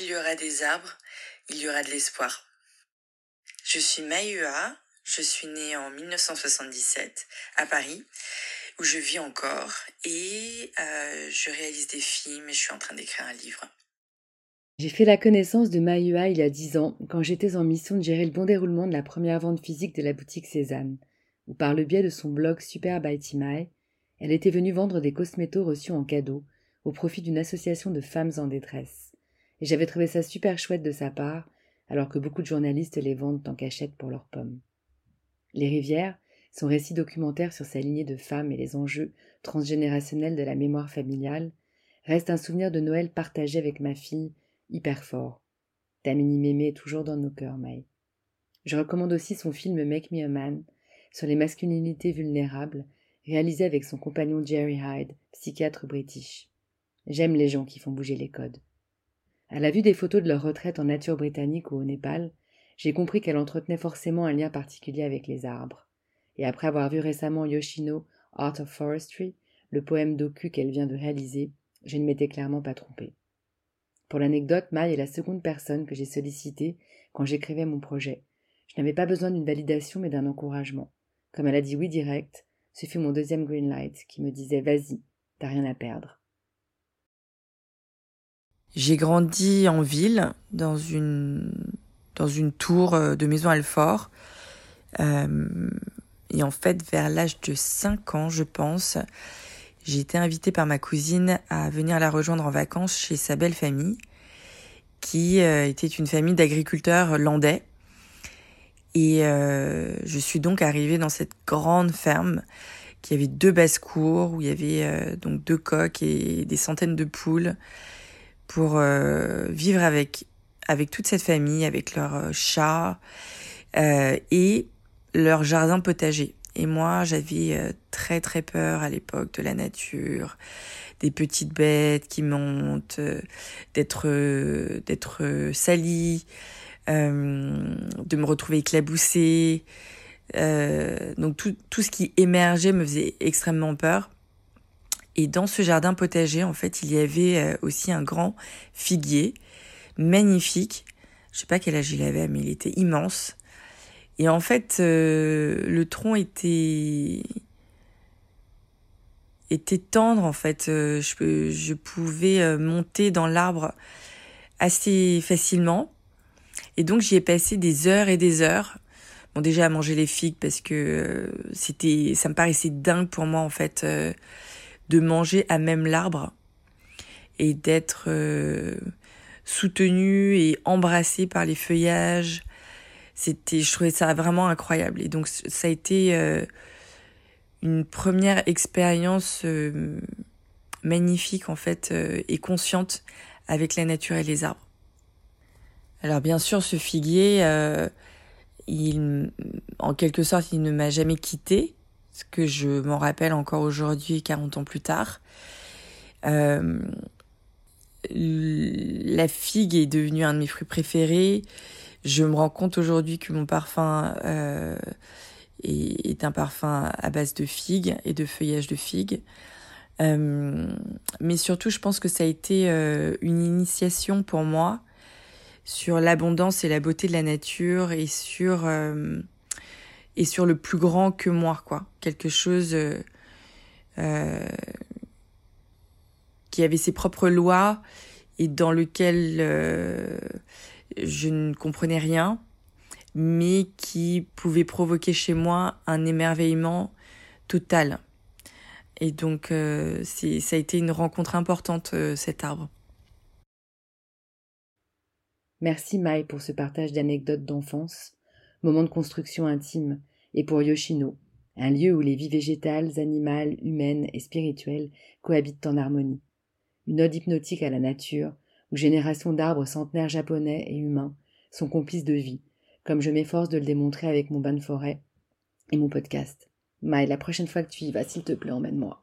Qu'il y aura des arbres, il y aura de l'espoir. Je suis Maïua, je suis née en 1977 à Paris, où je vis encore, et euh, je réalise des films et je suis en train d'écrire un livre. J'ai fait la connaissance de Maïua il y a dix ans, quand j'étais en mission de gérer le bon déroulement de la première vente physique de la boutique Cézanne, où par le biais de son blog Super by elle était venue vendre des cosmétos reçus en cadeau au profit d'une association de femmes en détresse. Et j'avais trouvé ça super chouette de sa part, alors que beaucoup de journalistes les vendent en cachette pour leurs pommes. Les rivières, son récit documentaire sur sa lignée de femmes et les enjeux transgénérationnels de la mémoire familiale, reste un souvenir de Noël partagé avec ma fille, hyper fort. Tamini Mémé est toujours dans nos cœurs, May. Je recommande aussi son film Make Me a Man, sur les masculinités vulnérables, réalisé avec son compagnon Jerry Hyde, psychiatre british. J'aime les gens qui font bouger les codes. À la vue des photos de leur retraite en nature britannique ou au Népal, j'ai compris qu'elle entretenait forcément un lien particulier avec les arbres. Et après avoir vu récemment Yoshino Art of Forestry, le poème docu qu'elle vient de réaliser, je ne m'étais clairement pas trompée. Pour l'anecdote, Maï est la seconde personne que j'ai sollicitée quand j'écrivais mon projet. Je n'avais pas besoin d'une validation mais d'un encouragement. Comme elle a dit oui direct, ce fut mon deuxième green light qui me disait vas-y, t'as rien à perdre. J'ai grandi en ville, dans une dans une tour euh, de maison Alfort. Euh, et en fait, vers l'âge de 5 ans, je pense, j'ai été invitée par ma cousine à venir la rejoindre en vacances chez sa belle famille, qui euh, était une famille d'agriculteurs landais. Et je suis donc arrivée dans cette grande ferme qui avait deux basses-cours, où il y avait donc deux coques et des centaines de poules pour vivre avec avec toute cette famille, avec leurs euh, chats euh, et leur jardin potager. Et moi, j'avais euh, très très peur à l'époque de la nature, des petites bêtes qui montent, d'être d'être sali, de me retrouver éclaboussée. donc tout, tout ce qui émergeait me faisait extrêmement peur. Et dans ce jardin potager, en fait, il y avait aussi un grand figuier magnifique. Je sais pas quel âge il avait, mais il était immense. Et en fait, euh, le tronc était était tendre en fait. Euh, je, pouvais euh, monter dans l'arbre assez facilement. Et donc j'y ai passé des heures et des heures. Bon déjà à manger les figues parce que c'était ça me paraissait dingue pour moi en fait de manger à même l'arbre et d'être soutenu et embrassé par les feuillages. C'était, je trouvais ça vraiment incroyable. Et donc ça a été euh, une première expérience euh, magnifique en fait euh, et consciente avec la nature et les arbres. Alors bien sûr, ce figuier, il, en quelque sorte, il ne m'a jamais quitté, que je m'en rappelle encore aujourd'hui, 40 ans plus tard. Euh, la figue est devenue un de mes fruits préférés. Je me rends compte aujourd'hui que mon parfum euh, est, un parfum à base de figues et de feuillage de figues. Euh, mais surtout, je pense que ça a été une initiation pour moi sur l'abondance et la beauté de la nature et sur et sur le plus grand que moi quoi. Quelque chose euh, qui avait ses propres lois et dans lequel je ne comprenais rien mais qui pouvait provoquer chez moi un émerveillement total. Et donc c'est ça a été une rencontre importante cet arbre. Merci Mai pour ce partage d'anecdotes d'enfance, moments de construction intime, et pour Yoshino, un lieu où les vies végétales, animales, humaines et spirituelles cohabitent en harmonie. Une ode hypnotique à la nature, où générations d'arbres centenaires japonais et humains sont complices de vie, comme je m'efforce de le démontrer avec mon bain de forêt et mon podcast. Mai, la prochaine fois que tu y vas, s'il te plaît, emmène-moi.